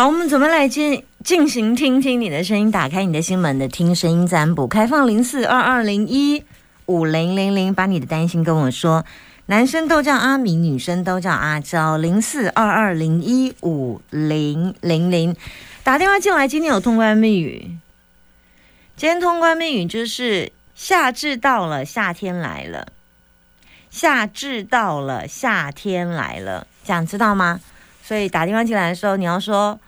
好，我们怎么来进进行听听你的声音，打开你的心门的听声音占卜，开放零四二二零一五零零零，把你的担心跟我说。男生都叫阿明，女生都叫阿娇。零四二二零一五零零零，打电话进来。今天有通关密语，今天通关密语就是夏至到了，夏天来了。夏至到了，夏天来了，想知道吗？所以打电话进来的时候，你要说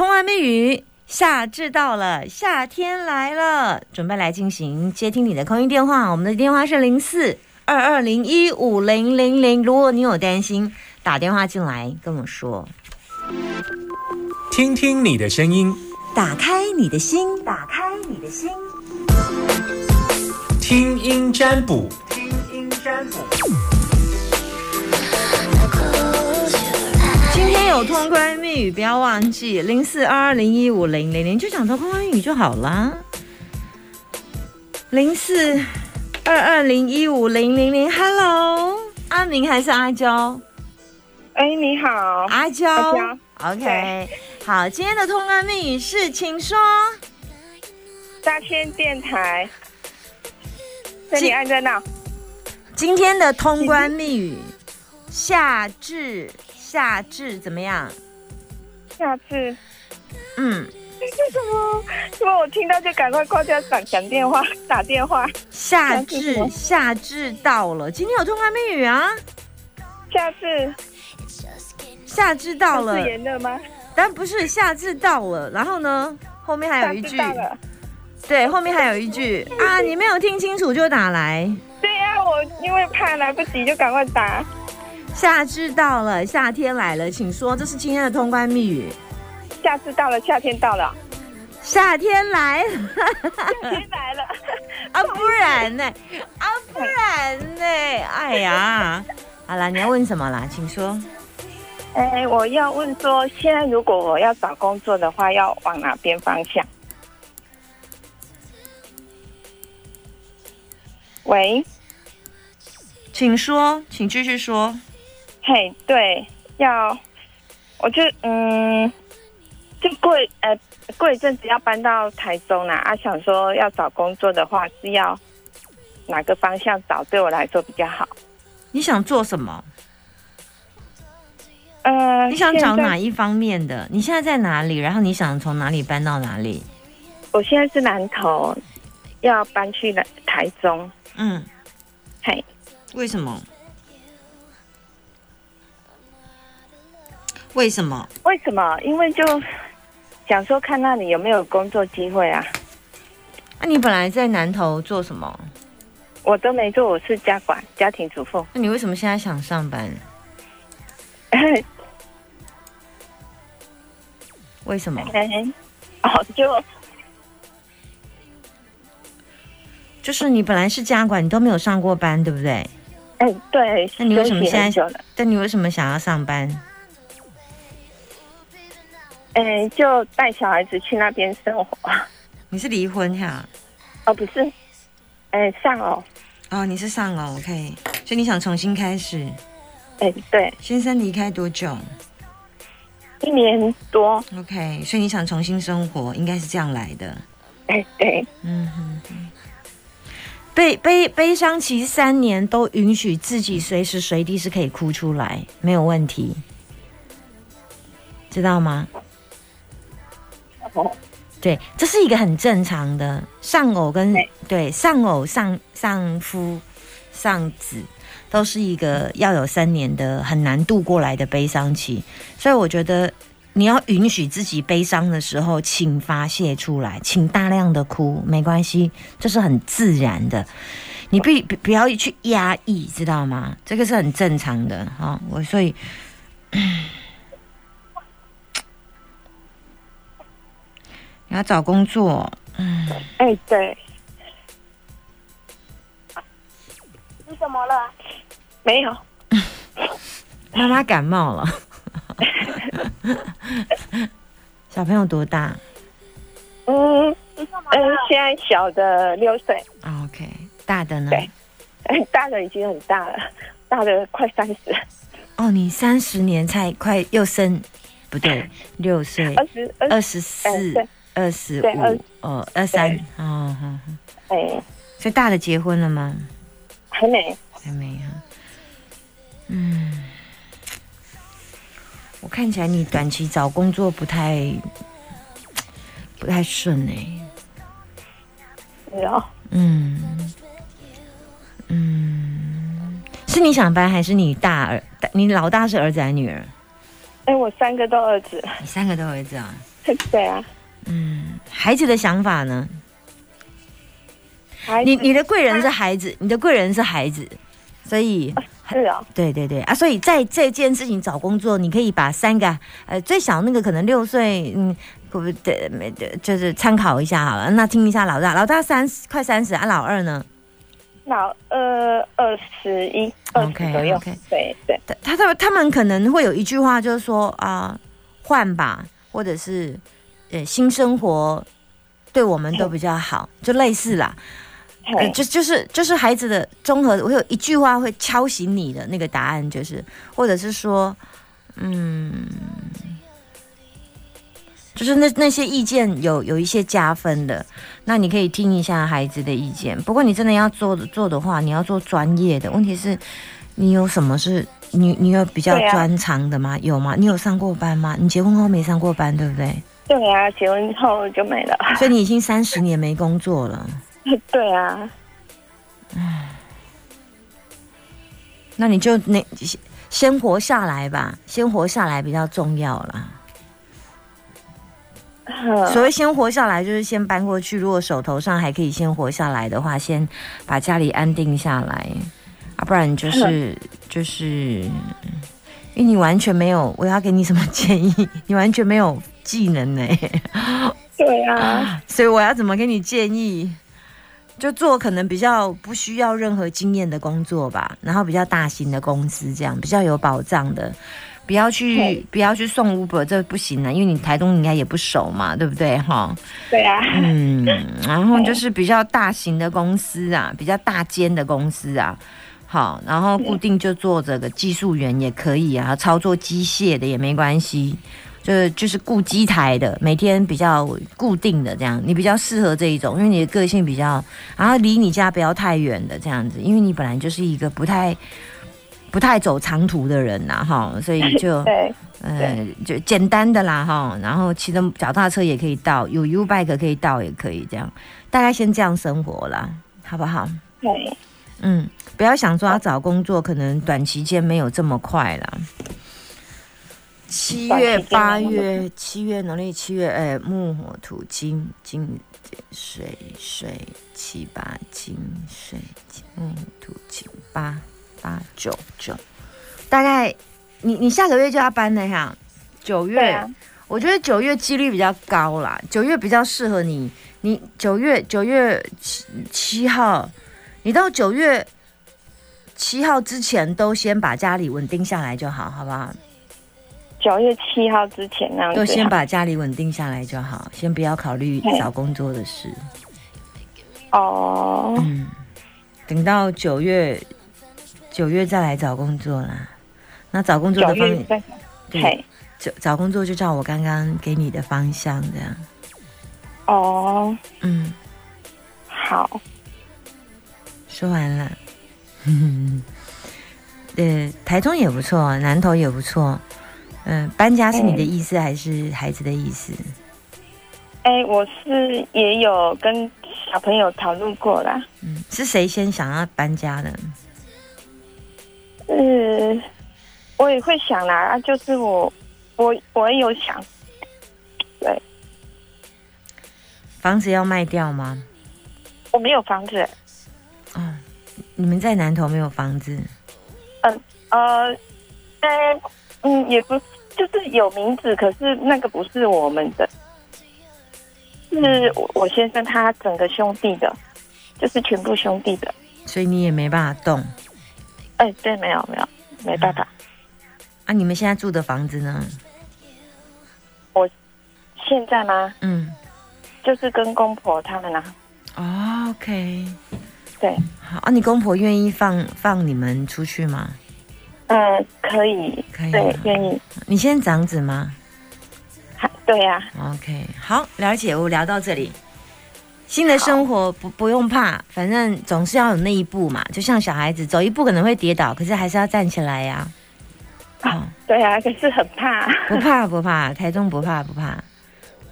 通话密语：夏至到了，夏天来了。准备来进行接听你的空音电话，我们的电话是零四二二零一五零零零。如果你有担心，打电话进来跟我说。听听你的声音，打开你的心，打开你的心，听音占卜，有通关密语，不要忘记零四二二零一五零零零，就讲通关密语就好啦。零四二二零一五零零零，Hello，阿明还是阿娇？哎，你好，阿娇？阿娇，OK，好，今天的通关密语是，请说。大千电台，这里按在那，今天的通关密语，夏至，夏至怎么样？夏至嗯，为什么？因为我听到就赶快挂掉讲讲电话打电话。夏夏至夏至到了，今天有通关密语啊，夏至夏至到了是，炎热吗？但不是夏至到了，然后呢，后面还有一句。对，后面还有一句啊，你没有听清楚就打来。对呀、我因为怕来不及，就赶快打。夏至到了，夏天来了，请说，这是今天的通关密语。夏至到了，夏天到了，夏天来了夏天来了。啊，不然呢？啊，不然呢？哎呀，好啦，你要问什么啦？请说。哎，我要问说，现在如果我要找工作的话，要往哪边方向？喂，请说，请继续说。嘿，对，要，我就嗯，就过呃过一阵子要搬到台中啦，啊，想说要找工作的话是要哪个方向找，对我来说比较好？你想做什么？呃，你想找哪？一方面的？你现在在哪里？然后你想从哪里搬到哪里？我现在是南投，要搬去了台中，嗯，嘿。为什么？为什么？为什么？因为就想说看那里有没有工作机会啊。那、你本来在南头做什么？我都没做，我是家管家庭主妇。那你为什么现在想上班？为什么？哦，就就是你本来是家管，你都没有上过班，对不对？哎，对。那你为什么现在？但你为什么想要上班？哎，就带小孩子去那边生活。你是离婚哈？哦，不是，哎，上哦，哦，你是上哦，OK，所以你想重新开始。哎，对，先生离开多久一年多，？OK，所以你想重新生活，应该是这样来的。哎，对，嗯哼哼，悲悲悲伤期三年都允许自己随时随地是可以哭出来，没有问题，知道吗？哦，对，这是一个很正常的丧偶跟对对丧偶丧丧夫丧子，都是一个要有三年的很难度过来的悲伤期，所以我觉得你要允许自己悲伤的时候，请发泄出来，请大量的哭，没关系，这是很自然的。你不不不要去压抑，知道吗？这个是很正常的哈、我所以，你要找工作，嗯哎，对。你怎么了？没有，妈妈感冒了。小朋友多大嗯，嗯，现在小的六岁，啊？OK，大的呢？对哎，大的已经很大了，大的快三十。哦，你三十年才快又生不对，六岁，二十二二十四二十五，哦，二三对，哦，哎，所以大的结婚了吗？还没，还没啊。嗯，我看起来你短期找工作不太不太顺哎、是哦，嗯。嗯，是你想搬还是你大儿？你老大是儿子还是女儿？哎，我三个都儿子，你三个都儿子啊？对啊，嗯，孩子的想法呢？你你的贵人是孩子，你的贵人是孩子，所以是啊，对对对啊，所以在这件事情找工作，你可以把三个呃最小那个可能六岁，嗯，不不对，没对，就是参考一下好了。那听一下老大，老大三十快三十啊，老二呢？老二二十一，OK，左右 OK 对对，他他他他们可能会有一句话，就是说啊，换吧，或者是呃新生活对我们都比较好，就类似啦。呃，就就是就是孩子的综合，我有一句话会敲醒你的那个答案，就是或者是说，嗯，就是那那些意见有有一些加分的，那你可以听一下孩子的意见。不过你真的要做的做的话，你要做专业的。问题是，你有什么是你你有比较专长的吗？有吗？你有上过班吗？你结婚后没上过班，对不对？对啊，结婚后就没了，所以你已经三十年没工作了。对啊，那你就那先活下来吧，先活下来比较重要啦。所谓先活下来，就是先搬过去。如果手头上还可以先活下来的话，先把家里安定下来，啊，不然就是 就是，因为你完全没有，我要给你什么建议？你完全没有技能呢、对啊，所以我要怎么给你建议？就做可能比较不需要任何经验的工作吧，然后比较大型的公司，这样比较有保障的，不要去不要去送 Uber，这不行啊，因为你台东应该也不熟嘛，对不对哈？对啊，嗯，然后就是比较大型的公司啊，比较大间的公司啊。好，然后固定就做这个技术员也可以啊，操作机械的也没关系，就是就是顾机台的，每天比较固定的这样，你比较适合这一种，因为你的个性比较，然后离你家不要太远的这样子，因为你本来就是一个不太不太走长途的人呐，哈，所以就 对，呃就简单的啦哈，然后骑着脚踏车也可以到，有 U bike 可以到也可以这样，大概先这样生活啦，好不好？对，嗯，不要想说要找工作，可能短期间没有这么快啦。七月、八月、七月农历七月，哎，木火土金金水水七八金水金木土金八八九九，大概你你下个月就要搬了哈，九月。啊，我觉得九月几率比较高啦，九月比较适合你。你九月九月七七号，你到九月七号之前都先把家里稳定下来就好，好不好？九月七号之前那样子啊，都先把家里稳定下来就好，先不要考虑找工作的事。哦，嗯，等到九月九月再来找工作啦。那找工作的方对，找找工作就照我刚刚给你的方向这样。哦，嗯，好，说完了。呃，台中也不错，南投也不错。嗯、搬家是你的意思还是孩子的意思？哎，我是也有跟小朋友讨论过啦，嗯，是谁先想要搬家的？嗯，我也会想啦，啊，就是我，我我也有想，对房子要卖掉吗？我没有房子，哦，你们在南投没有房子？嗯呃，哎，嗯，也不就是有名字，可是那个不是我们的，是我我先生他整个兄弟的，就是全部兄弟的。所以你也没办法动哎，对，没有没有，没办法。啊！你们现在住的房子呢？我现在吗？嗯就是跟公婆他们啊，哦，OK，对，好啊。你公婆愿意放放你们出去吗？嗯，可以，可以、对啊。，愿意。你现在长子吗？对呀、OK，好，了解。我聊到这里。新的生活不不用怕，反正总是要有那一步嘛。就像小孩子走一步可能会跌倒，可是还是要站起来呀。好、对啊、可是很怕。不怕不怕，台中不怕不怕。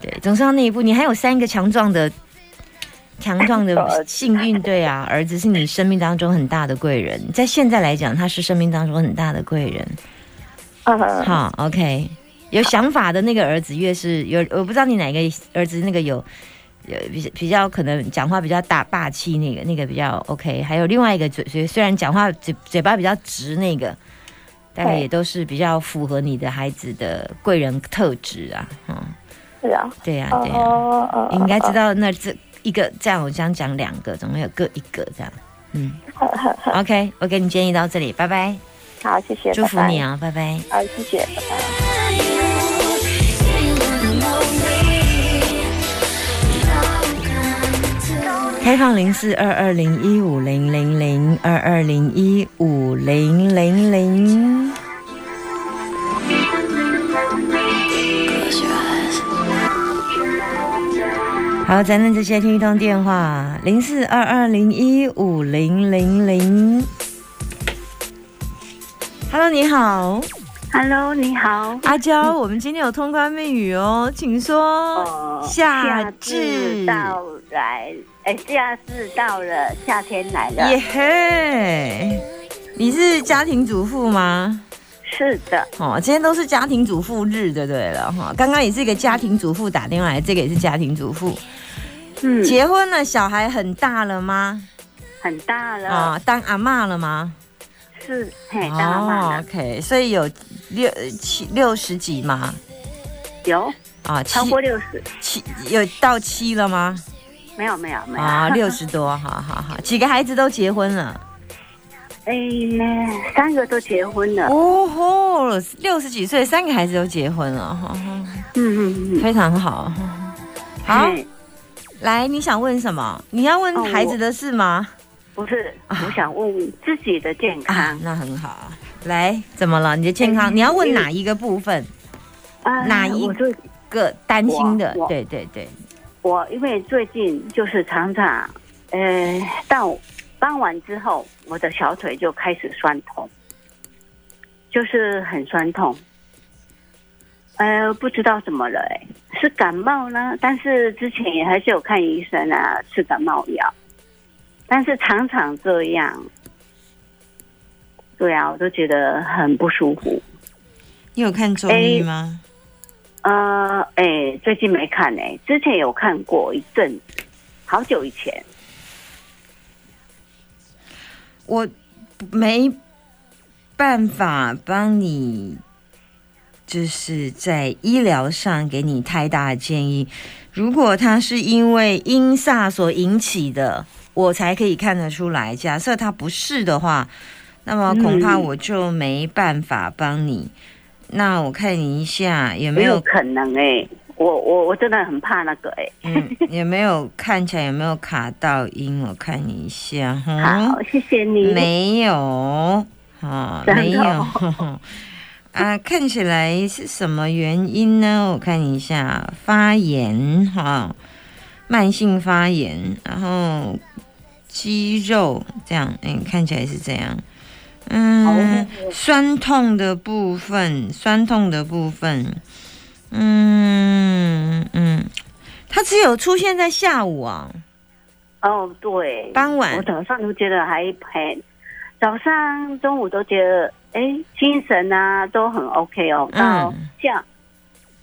对，总是要那一步。你还有三个强壮的、强壮的 幸运，对啊，儿子是你生命当中很大的贵人，在现在来讲，他是生命当中很大的贵人。嗯，好，OK，有想法的那个儿子越是有，我不知道你哪个儿子那个有。有比较比较可能讲话比较大霸气那个那个比较 OK，还有另外一个嘴嘴虽然讲话嘴嘴巴比较直那个，大概也都是比较符合你的孩子的贵人特质啊，嗯，是啊。对呀、哦对呀、哦哦，你应该知道那这一个这样，我这样讲两个，总共有各一个这样，嗯，OK，我给你建议到这里，拜拜，好，谢谢，祝福你啊，拜拜。拜拜。好，谢谢，拜拜。开放零四二二零一五零零零二二零一五零零零。好，咱们直接听一通电话，零四二二零一五零零零。Hello，你好，Hello，你好。阿娇，我们今天有通关密语哦，请说。哦夏至至到来，哎，夏至到了，夏天来了。耶嘿，你是家庭主妇吗？是的，哦，今天都是家庭主妇日，对对了哈。刚刚也是一个家庭主妇打电话来，这个也是家庭主妇。嗯，结婚了，小孩很大了吗？很大了，啊、当阿妈了吗？是，嘿，当阿妈了，OK，所以有六七六十几吗？有啊，超过六十，七有到七了吗？没有没有没有，啊，六十多，好好好，几个孩子都结婚了。哎，三个都结婚了，哦吼，六十几岁，三个孩子都结婚了，哈哈，嗯嗯嗯，非常好。好，嘿来，你想问什么？你要问哦孩子的事吗？不是，啊我想问自己的健啊康，那很好。来，怎么了？你的健康，哎你要问哪一个部分？啊哪一我最个担心的对对对，我因为最近就是常常，呃，到傍晚之后，我的小腿就开始酸痛，就是很酸痛。呃，不知道怎么了、哎，是感冒呢？但是之前也还是有看医生啊，吃感冒药，但是常常这样，对啊，我都觉得很不舒服。你有看中医吗？呃，哎，最近没看哎、之前有看过一阵子，好久以前。我没办法帮你，就是在医疗上给你太大的建议。如果他是因为阴煞所引起的，我才可以看得出来。假设他不是的话，那么恐怕我就没办法帮你。那我看你一下有没有，没有可能哎、我我我真的很怕那个哎、嗯，有没有看起来有没有卡到音？我看你一下 哈。好，谢谢你。没有，啊，没有哦 啊，看起来是什么原因呢？我看一下，发炎哈，慢性发炎，然后肌肉这样，嗯，看起来是这样。嗯，酸痛的部分，酸痛的部分，嗯嗯，它只有出现在下午啊，哦，对，傍晚我早上都觉得还很，早上、中午都觉得哎精神啊都很 OK 哦，到嗯下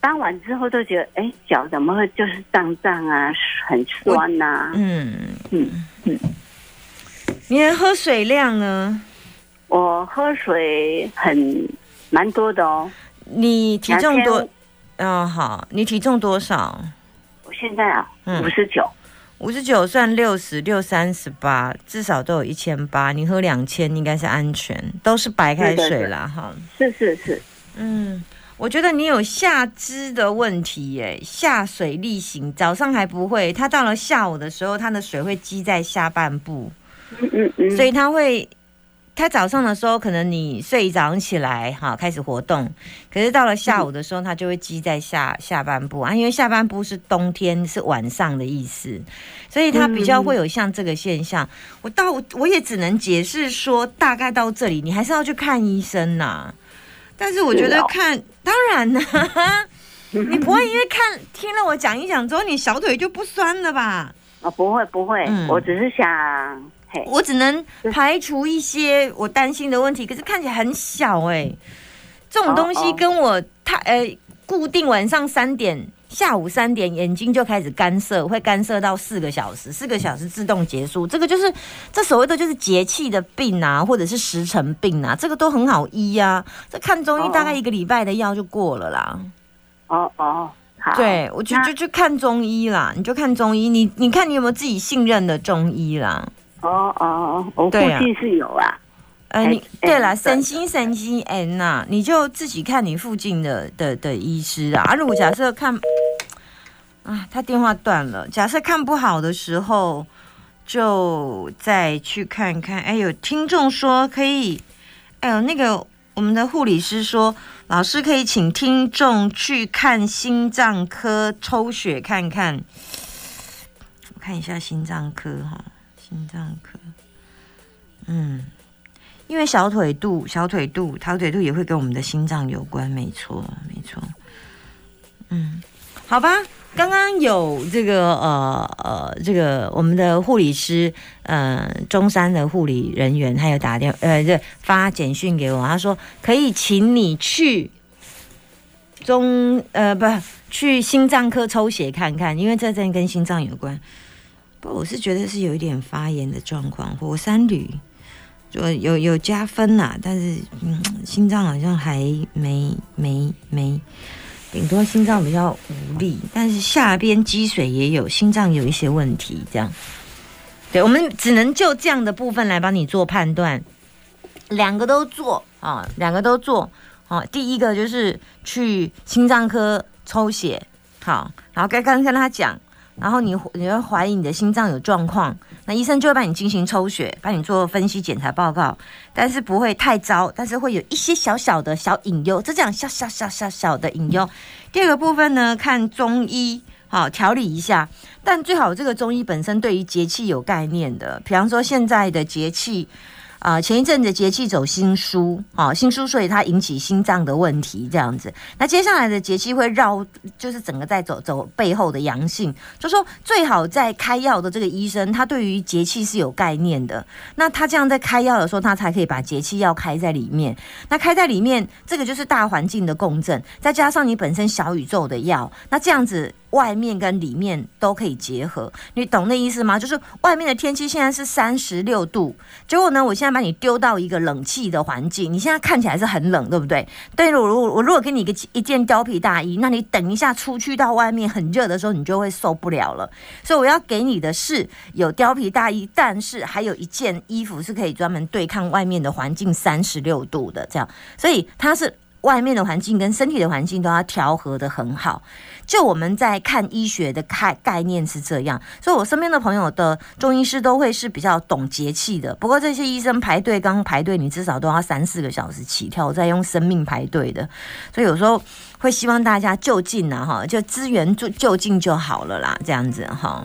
傍晚之后都觉得哎脚怎么会就是胀胀啊，很酸呐、嗯。嗯嗯，你的喝水量呢？我喝水很蛮多的哦，你体重多千？哦，好，你体重多少？我现在啊嗯五十九，五十九算六十六三十八，至少都有一千八。你喝两千应该是安全，都是白开水啦，哈。是是是，嗯，我觉得你有下肢的问题耶，下水力行，早上还不会，它到了下午的时候，它的水会积在下半部，嗯嗯嗯，所以它会他早上的时候，可能你睡一早上起来哈，开始活动，可是到了下午的时候，它就会积在下下半部啊，因为下半部是冬天，是晚上的意思，所以它比较会有像这个现象。我到我也只能解释说，大概到这里，你还是要去看医生呐。但是我觉得看，当然呢，你不会因为看听了我讲一讲之后，你小腿就不酸了吧？啊，不会不会，我只是想。我只能排除一些我担心的问题，可是看起来很小哎。这种东西跟我太呃固定晚上三点、下午三点眼睛就开始干涩，会干涩到四个小时，四个小时自动结束。这个就是这所谓的就是节气的病啊，或者是时辰病啊，这个都很好医啊。这看中医大概一个礼拜的药就过了啦。哦哦，好，对我就就去看中医啦，你就看中医，你你看你有没有自己信任的中医啦？哦哦，我附近是有啊。呃，你对了，神心神心 N 呐，你就自己看你附近的的的医师啊。啊，如果假设看啊，他电话断了，假设看不好的时候，就再去看看。哎，有听众说可以，哎呦，那个我们的护理师说，老师可以请听众去看心脏科抽血看看。我看一下心脏科哈。心脏科，嗯，因为小腿肚、小腿肚、小腿肚也会跟我们的心脏有关，没错，没错。嗯，好吧，刚刚有这个呃呃，这个我们的护理师，呃，中山的护理人员，他有打电呃，这发简讯给我，他说可以请你去中呃不去心脏科抽血看看，因为这真跟心脏有关。我是觉得是有一点发炎的状况，火山铝就有有加分呐，但是嗯，心脏好像还没没没，顶多心脏比较无力，但是下边积水也有，心脏有一些问题，这样。对，我们只能就这样的部分来帮你做判断，两个都做啊，两个都做啊。第一个就是去心脏科抽血，好，然后刚刚跟他讲。然后你你会怀疑你的心脏有状况，那医生就会帮你进行抽血，帮你做分析检查报告，但是不会太糟，但是会有一些小小的小隐忧，就这样小小小小小的隐忧。第二个部分呢，看中医，好调理一下，但最好这个中医本身对于节气有概念的，比方说现在的节气。啊，前一阵子节气走心疏，啊，心疏，所以它引起心脏的问题这样子。那接下来的节气会绕，就是整个在走走背后的阳性，就说最好在开药的这个医生，他对于节气是有概念的。那他这样在开药的时候，他才可以把节气药开在里面。那开在里面，这个就是大环境的共振，再加上你本身小宇宙的药，那这样子。外面跟里面都可以结合，你懂那意思吗？就是外面的天气现在是三十六度，结果呢，我现在把你丢到一个冷气的环境，你现在看起来是很冷，对不对？对我如我如果给你一个一件貂皮大衣，那你等一下出去到外面很热的时候，你就会受不了了。所以我要给你的是有貂皮大衣，但是还有一件衣服是可以专门对抗外面的环境三十六度的，这样，所以它是外面的环境跟身体的环境都要调和的很好。就我们在看医学的概概念是这样，所以我身边的朋友的中医师都会是比较懂节气的。不过这些医生排队刚排队，你至少都要三四个小时起跳，在用生命排队的。所以有时候会希望大家就近啊，哈，就资源就就近就好了啦，这样子哈。